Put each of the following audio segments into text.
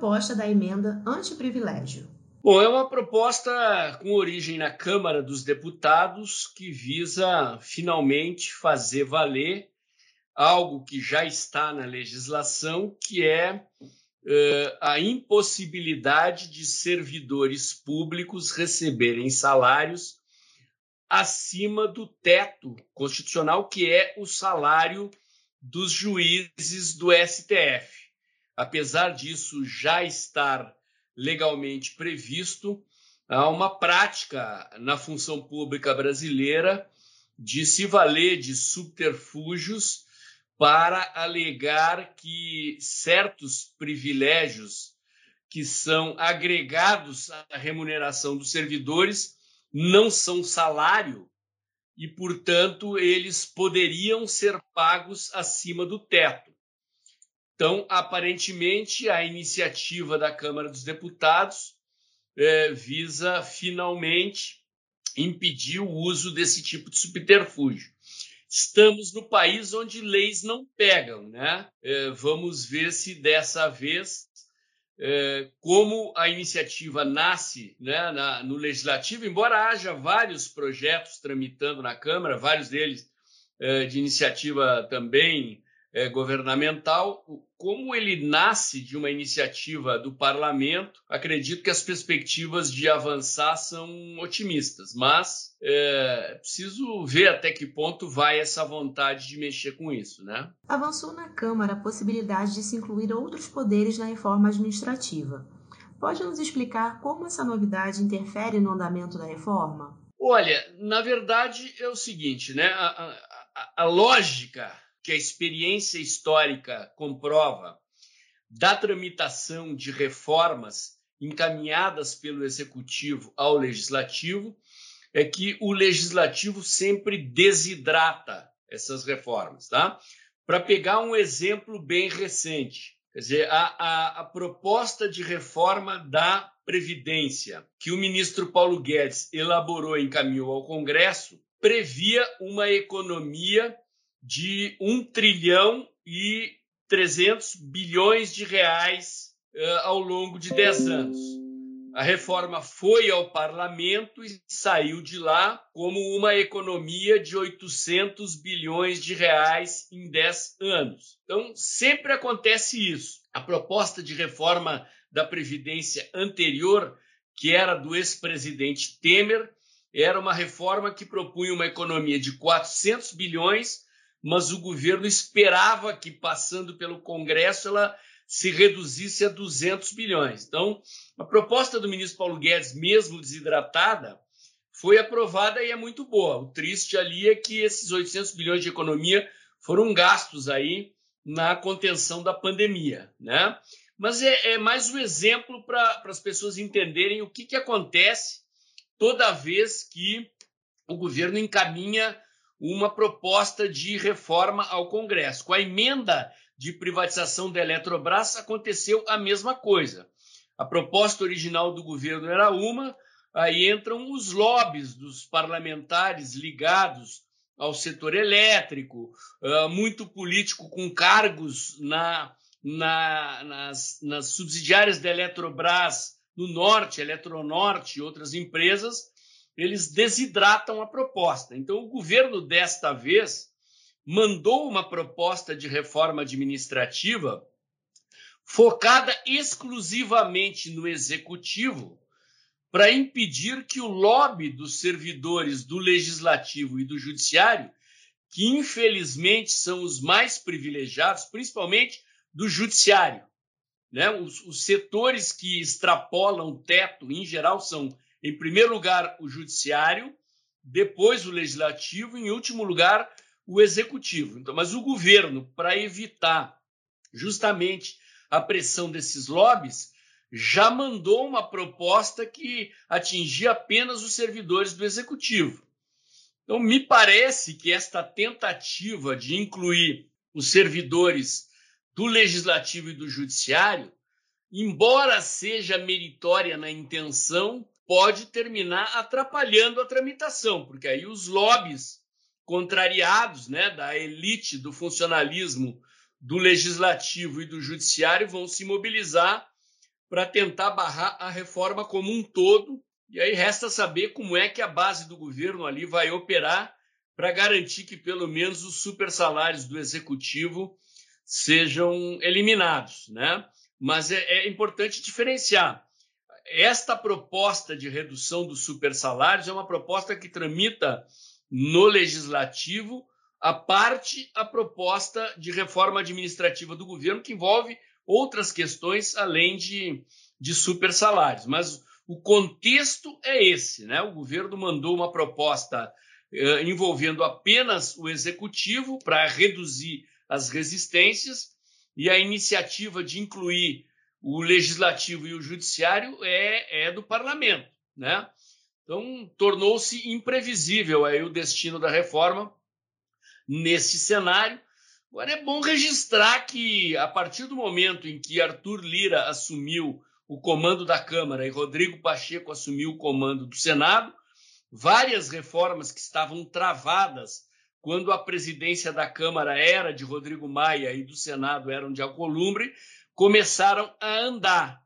proposta da emenda anti-privilégio? Bom, é uma proposta com origem na Câmara dos Deputados que visa finalmente fazer valer algo que já está na legislação, que é uh, a impossibilidade de servidores públicos receberem salários acima do teto constitucional, que é o salário dos juízes do STF. Apesar disso já estar legalmente previsto, há uma prática na função pública brasileira de se valer de subterfúgios para alegar que certos privilégios que são agregados à remuneração dos servidores não são salário e, portanto, eles poderiam ser pagos acima do teto. Então, aparentemente, a iniciativa da Câmara dos Deputados é, visa finalmente impedir o uso desse tipo de subterfúgio estamos no país onde leis não pegam, né? É, vamos ver se dessa vez, é, como a iniciativa nasce né, na, no legislativo, embora haja vários projetos tramitando na Câmara, vários deles é, de iniciativa também é, governamental, como ele nasce de uma iniciativa do parlamento, acredito que as perspectivas de avançar são otimistas, mas é preciso ver até que ponto vai essa vontade de mexer com isso, né? Avançou na Câmara a possibilidade de se incluir outros poderes na reforma administrativa. Pode nos explicar como essa novidade interfere no andamento da reforma? Olha, na verdade é o seguinte, né? a, a, a lógica que a experiência histórica comprova da tramitação de reformas encaminhadas pelo executivo ao legislativo é que o legislativo sempre desidrata essas reformas, tá? Para pegar um exemplo bem recente, quer dizer, a, a, a proposta de reforma da Previdência que o ministro Paulo Guedes elaborou e encaminhou ao Congresso previa uma economia de 1 trilhão e 300 bilhões de reais uh, ao longo de 10 anos. A reforma foi ao parlamento e saiu de lá como uma economia de 800 bilhões de reais em 10 anos. Então, sempre acontece isso. A proposta de reforma da Previdência anterior, que era do ex-presidente Temer, era uma reforma que propunha uma economia de 400 bilhões mas o governo esperava que, passando pelo Congresso, ela se reduzisse a 200 bilhões. Então, a proposta do ministro Paulo Guedes, mesmo desidratada, foi aprovada e é muito boa. O triste ali é que esses 800 bilhões de economia foram gastos aí na contenção da pandemia, né? Mas é, é mais um exemplo para as pessoas entenderem o que, que acontece toda vez que o governo encaminha uma proposta de reforma ao Congresso. Com a emenda de privatização da Eletrobras, aconteceu a mesma coisa. A proposta original do governo era uma, aí entram os lobbies dos parlamentares ligados ao setor elétrico, ah, muito político com cargos na, na, nas, nas subsidiárias da Eletrobras no Norte, Eletronorte e outras empresas, eles desidratam a proposta. Então, o governo, desta vez, mandou uma proposta de reforma administrativa focada exclusivamente no executivo para impedir que o lobby dos servidores do legislativo e do judiciário, que infelizmente são os mais privilegiados, principalmente do judiciário, né? os, os setores que extrapolam o teto, em geral, são em primeiro lugar, o judiciário, depois o legislativo, e em último lugar, o executivo. Então, mas o governo, para evitar justamente a pressão desses lobbies, já mandou uma proposta que atingia apenas os servidores do executivo. Então, me parece que esta tentativa de incluir os servidores do legislativo e do judiciário, embora seja meritória na intenção, pode terminar atrapalhando a tramitação, porque aí os lobbies contrariados né, da elite do funcionalismo do legislativo e do judiciário vão se mobilizar para tentar barrar a reforma como um todo. E aí resta saber como é que a base do governo ali vai operar para garantir que pelo menos os super salários do executivo sejam eliminados, né? Mas é, é importante diferenciar. Esta proposta de redução dos super salários é uma proposta que tramita no legislativo a parte a proposta de reforma administrativa do governo que envolve outras questões além de, de super salários. Mas o contexto é esse, né? O governo mandou uma proposta eh, envolvendo apenas o executivo para reduzir as resistências e a iniciativa de incluir o legislativo e o judiciário é, é do parlamento, né? Então tornou-se imprevisível aí o destino da reforma nesse cenário. Agora é bom registrar que a partir do momento em que Arthur Lira assumiu o comando da Câmara e Rodrigo Pacheco assumiu o comando do Senado, várias reformas que estavam travadas quando a presidência da Câmara era de Rodrigo Maia e do Senado eram de Alcolumbre, começaram a andar.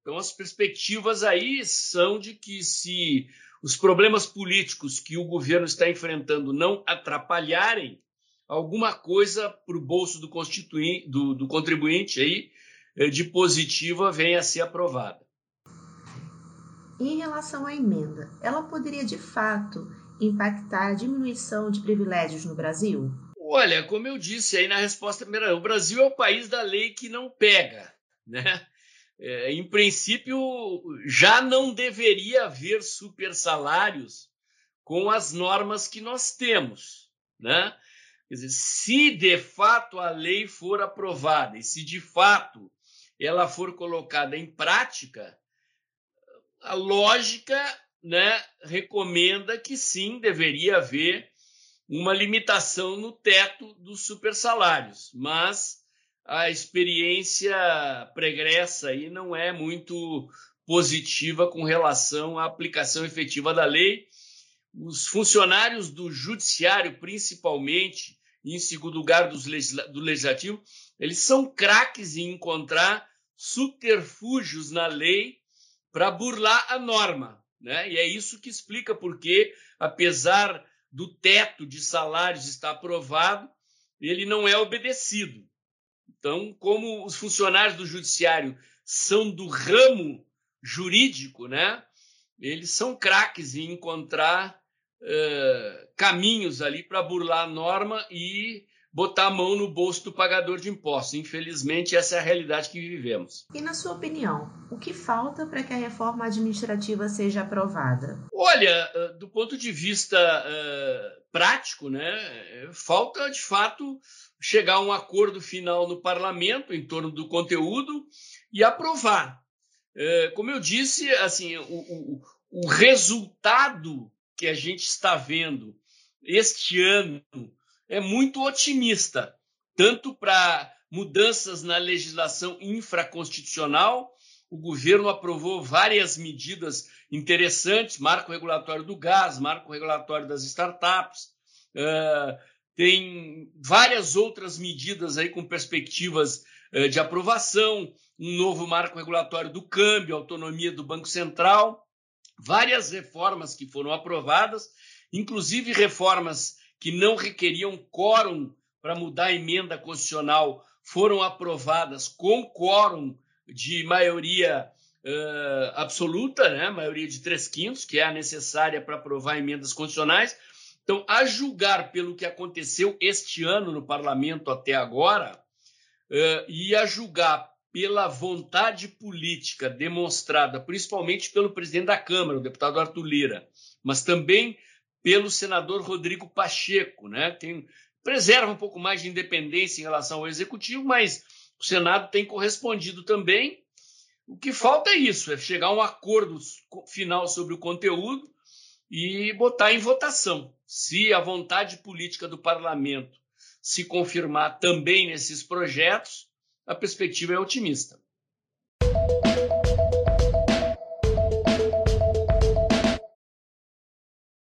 Então, as perspectivas aí são de que, se os problemas políticos que o governo está enfrentando não atrapalharem, alguma coisa para o bolso do, do, do contribuinte aí eh, de positiva venha a ser aprovada. Em relação à emenda, ela poderia de fato impactar a diminuição de privilégios no Brasil? Olha, como eu disse aí na resposta primeira, o Brasil é o país da lei que não pega, né? É, em princípio, já não deveria haver super salários com as normas que nós temos, né? Quer dizer, se de fato a lei for aprovada e se de fato ela for colocada em prática, a lógica né, recomenda que sim, deveria haver uma limitação no teto dos supersalários, mas a experiência pregressa aí não é muito positiva com relação à aplicação efetiva da lei. Os funcionários do judiciário, principalmente, e em segundo lugar legisla do legislativo, eles são craques em encontrar subterfúgios na lei para burlar a norma. Né? E é isso que explica porque, apesar do teto de salários estar aprovado, ele não é obedecido. Então, como os funcionários do judiciário são do ramo jurídico, né? Eles são craques em encontrar uh, caminhos ali para burlar a norma e botar a mão no bolso do pagador de impostos. Infelizmente, essa é a realidade que vivemos. E, na sua opinião, o que falta para que a reforma administrativa seja aprovada? Olha, do ponto de vista uh, prático, né, falta de fato chegar a um acordo final no parlamento em torno do conteúdo e aprovar. Uh, como eu disse, assim, o, o, o resultado que a gente está vendo este ano é muito otimista, tanto para mudanças na legislação infraconstitucional. O governo aprovou várias medidas interessantes, marco regulatório do gás, marco regulatório das startups, uh, tem várias outras medidas aí com perspectivas uh, de aprovação, um novo marco regulatório do câmbio, autonomia do Banco Central, várias reformas que foram aprovadas, inclusive reformas que não requeriam quórum para mudar a emenda constitucional foram aprovadas com quórum de maioria uh, absoluta, né? maioria de três quintos, que é a necessária para aprovar emendas constitucionais. Então, a julgar pelo que aconteceu este ano no parlamento até agora, uh, e a julgar pela vontade política demonstrada, principalmente pelo presidente da Câmara, o deputado Arthur Lira, mas também pelo senador Rodrigo Pacheco, né? Tem, preserva um pouco mais de independência em relação ao executivo, mas o Senado tem correspondido também. O que falta é isso, é chegar a um acordo final sobre o conteúdo e botar em votação. Se a vontade política do parlamento se confirmar também nesses projetos, a perspectiva é otimista.